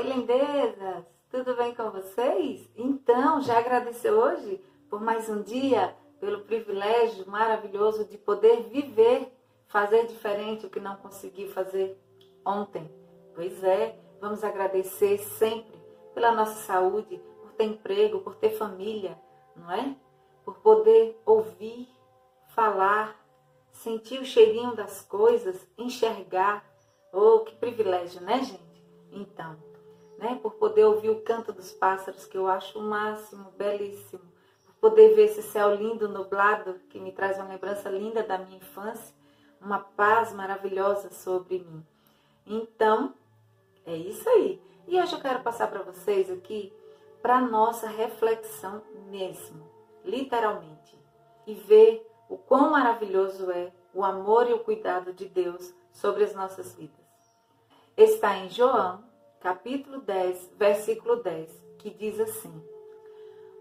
Oi, lindezas! Tudo bem com vocês? Então, já agradeceu hoje por mais um dia, pelo privilégio maravilhoso de poder viver, fazer diferente o que não consegui fazer ontem. Pois é, vamos agradecer sempre pela nossa saúde, por ter emprego, por ter família, não é? Por poder ouvir, falar, sentir o cheirinho das coisas, enxergar. Oh, que privilégio, né, gente? Então, né, por poder ouvir o canto dos pássaros, que eu acho o máximo, belíssimo. Por poder ver esse céu lindo, nublado, que me traz uma lembrança linda da minha infância, uma paz maravilhosa sobre mim. Então, é isso aí. E hoje eu quero passar para vocês aqui para nossa reflexão mesmo, literalmente, e ver o quão maravilhoso é o amor e o cuidado de Deus sobre as nossas vidas. Está em João, capítulo 10, versículo 10, que diz assim: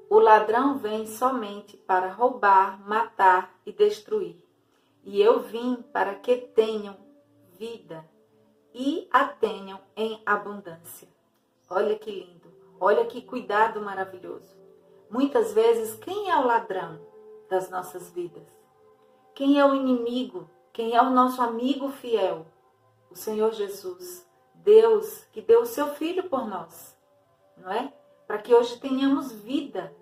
O ladrão vem somente para roubar, matar e destruir. E eu vim para que tenham vida e a tenham em abundância. Olha que lindo, olha que cuidado maravilhoso. Muitas vezes, quem é o ladrão das nossas vidas? Quem é o inimigo? Quem é o nosso amigo fiel? O Senhor Jesus, Deus que deu o seu filho por nós, não é? Para que hoje tenhamos vida,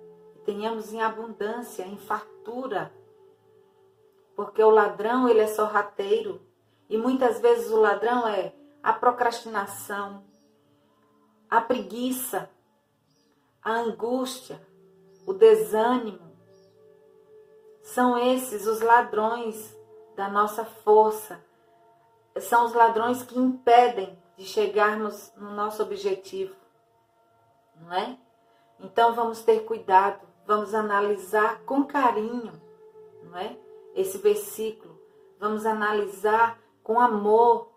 tenhamos em abundância, em fartura. Porque o ladrão, ele é sorrateiro, e muitas vezes o ladrão é a procrastinação, a preguiça, a angústia, o desânimo, são esses os ladrões da nossa força. São os ladrões que impedem de chegarmos no nosso objetivo. Não é? Então vamos ter cuidado, vamos analisar com carinho, não é? Esse versículo. Vamos analisar com amor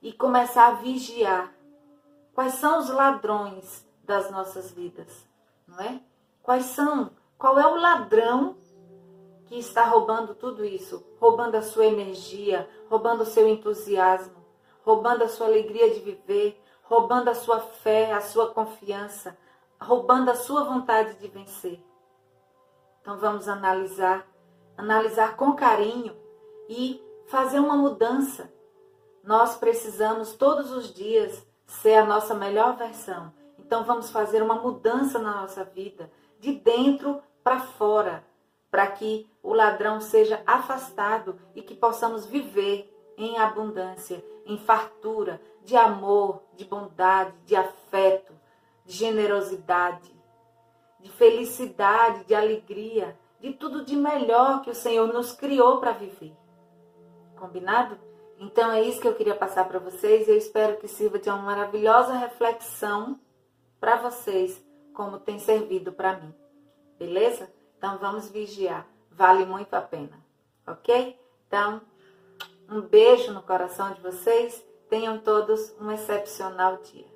e começar a vigiar. Quais são os ladrões das nossas vidas, não é? Quais são? Qual é o ladrão que está roubando tudo isso, roubando a sua energia, roubando o seu entusiasmo, roubando a sua alegria de viver, roubando a sua fé, a sua confiança, roubando a sua vontade de vencer. Então vamos analisar, analisar com carinho e fazer uma mudança. Nós precisamos todos os dias ser a nossa melhor versão. Então vamos fazer uma mudança na nossa vida, de dentro para fora para que o ladrão seja afastado e que possamos viver em abundância, em fartura de amor, de bondade, de afeto, de generosidade, de felicidade, de alegria, de tudo de melhor que o Senhor nos criou para viver. Combinado? Então é isso que eu queria passar para vocês e eu espero que sirva de uma maravilhosa reflexão para vocês, como tem servido para mim. Beleza? Então vamos vigiar. Vale muito a pena. Ok? Então, um beijo no coração de vocês. Tenham todos um excepcional dia.